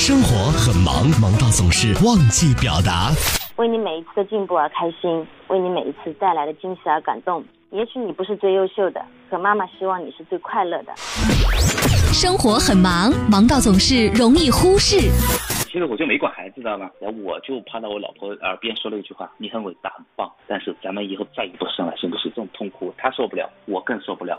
生活很忙，忙到总是忘记表达。为你每一次的进步而开心，为你每一次带来的惊喜而感动。也许你不是最优秀的，可妈妈希望你是最快乐的。生活很忙，忙到总是容易忽视。其实我就没管孩子，知道吗？然后我就趴到我老婆耳边说了一句话：“你很伟大，很棒，但是咱们以后再也不生了，行不行？”这种痛苦，她受不了，我更受不了。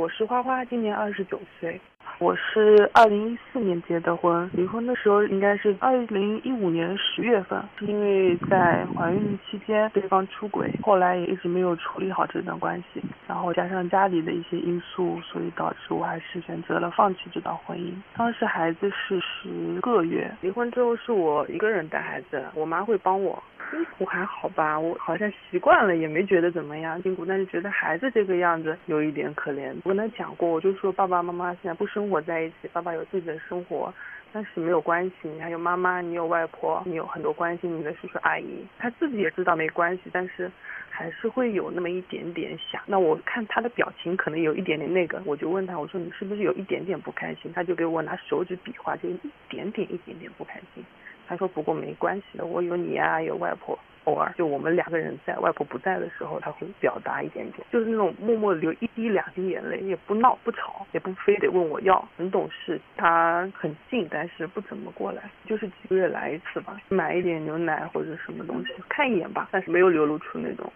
我是花花，今年二十九岁。我是二零一四年结的婚，离婚的时候应该是二零一五年十月份，因为在怀孕期间对方出轨，后来也一直没有处理好这段关系，然后加上家里的一些因素，所以导致我还是选择了放弃这段婚姻。当时孩子是十个月，离婚之后是我一个人带孩子，我妈会帮我。辛苦还好吧，我好像习惯了，也没觉得怎么样辛苦，但是觉得孩子这个样子有一点可怜。我跟他讲过，我就说爸爸妈妈现在不生活在一起，爸爸有自己的生活，但是没有关系，你还有妈妈，你有外婆，你有很多关心你的叔叔阿姨，他自己也知道没关系，但是还是会有那么一点点想。那我看他的表情可能有一点点那个，我就问他，我说你是不是有一点点不开心？他就给我拿手指比划，就一点点一点点不开心。他说：“不过没关系的，我有你啊，有外婆。偶尔就我们两个人在，外婆不在的时候，他会表达一点点，就是那种默默流一滴两滴眼泪，也不闹不吵，也不非得问我要，很懂事。他很近，但是不怎么过来，就是几个月来一次吧，买一点牛奶或者什么东西看一眼吧，但是没有流露出那种。”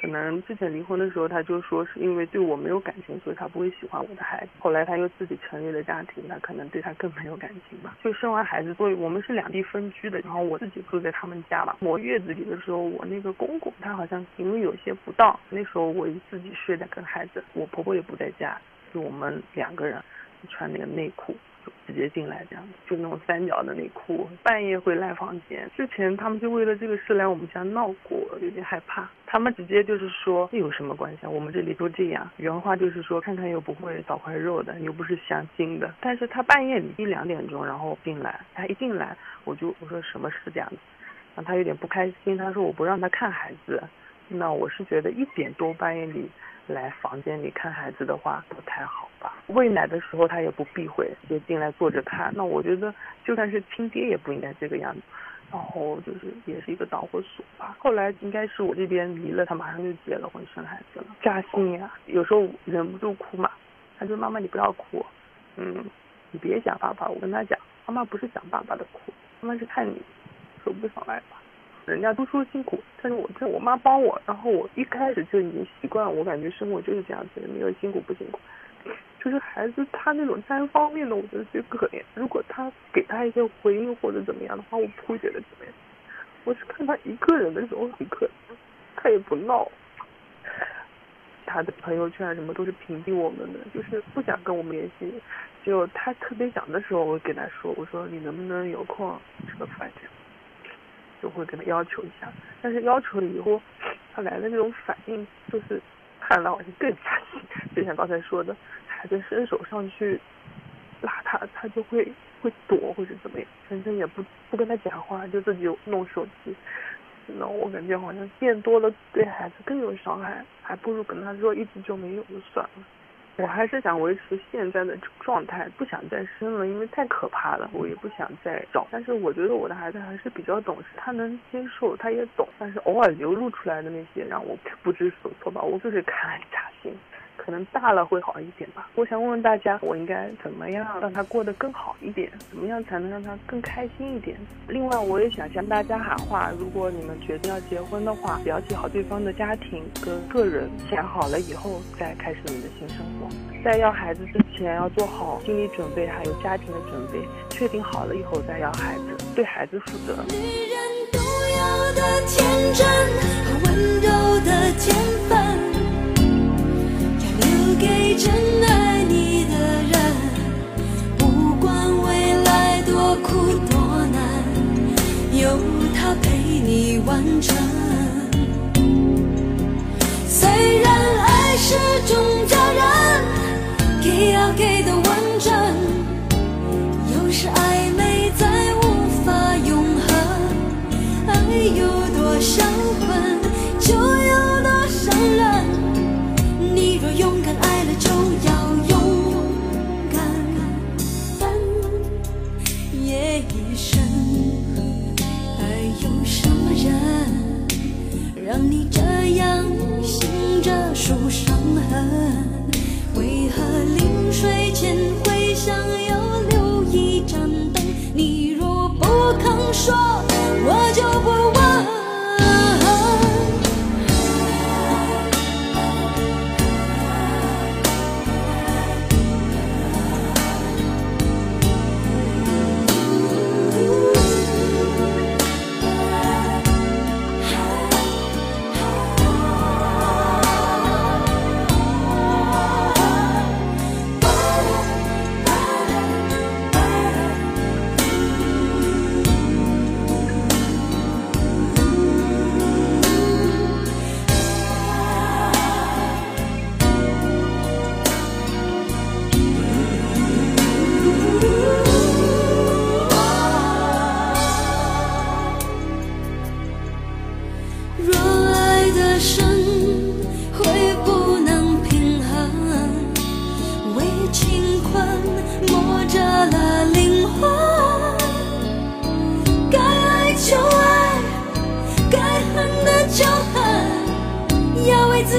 可能之前离婚的时候，他就说是因为对我没有感情，所以他不会喜欢我的孩子。后来他又自己成立了家庭，那可能对他更没有感情吧。就生完孩子，所以我们是两地分居的，然后我自己住在他们家吧。我月子里的时候，我那个公公他好像行为有些不当，那时候我自己睡在跟孩子，我婆婆也不在家，就我们两个人穿那个内裤。直接进来这样，就那种三角的内裤，半夜会赖房间。之前他们就为了这个事来我们家闹过，有点害怕。他们直接就是说这有什么关系啊？我们这里都这样。原话就是说，看看又不会少块肉的，又不是相亲的。但是他半夜里一两点钟然后进来，他一进来我就我说什么事这样子，然后他有点不开心，他说我不让他看孩子。那我是觉得一点多半夜里来房间里看孩子的话不太好吧？喂奶的时候他也不避讳，就进来坐着看。那我觉得就算是亲爹也不应该这个样子。然后就是也是一个导火索吧。后来应该是我这边离了，他马上就结了婚生孩子了，扎心呀。有时候忍不住哭嘛，他说妈妈你不要哭，嗯，你别想爸爸。我跟他讲，妈妈不是想爸爸的哭，妈妈是看你说不上来吧。人家都说辛苦，但是我这我妈帮我，然后我一开始就已经习惯了，我感觉生活就是这样子，没有辛苦不辛苦。就是孩子他那种单方面的，我觉得最可怜。如果他给他一些回应或者怎么样的话，我不会觉得怎么样。我是看他一个人的时候很可怜，他也不闹，他的朋友圈什么都是屏蔽我们的，就是不想跟我们联系。就他特别想的时候，我会跟他说，我说你能不能有空吃个饭这样。就会跟他要求一下，但是要求了以后，他来的那种反应就是看了好像更加，就像刚才说的，孩子伸手上去拉他，他就会会躲或者怎么样，反正也不不跟他讲话，就自己弄手机。那我感觉好像见多了对孩子更有伤害，还不如跟他说一直就没有就算了。我还是想维持现在的状态，不想再生了，因为太可怕了。我也不想再找，但是我觉得我的孩子还是比较懂事，他能接受，他也懂。但是偶尔流露出来的那些让我不知所措吧，我就是看扎心。可能大了会好一点吧。我想问问大家，我应该怎么样让他过得更好一点？怎么样才能让他更开心一点？另外，我也想向大家喊话：如果你们决定要结婚的话，了解好对方的家庭跟个人，想好了以后再开始你的新生活。在要孩子之前，要做好心理准备，还有家庭的准备。确定好了以后再要孩子，对孩子负责。女人独有的天真和温柔的天分。真爱你的人，不管未来多苦多难，有他陪你完成。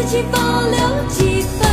一起保留几分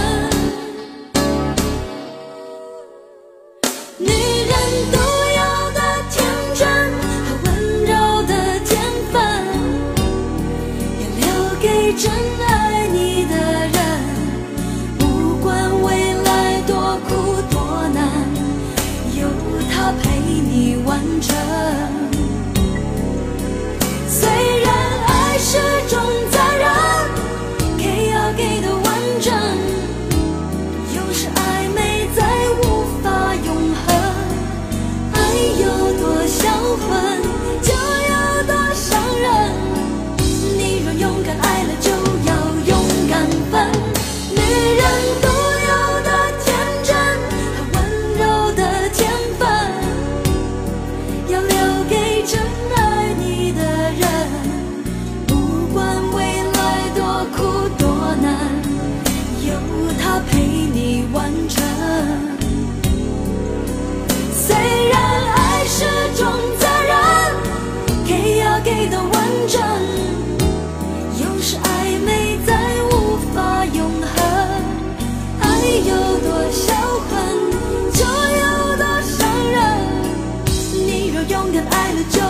the joy.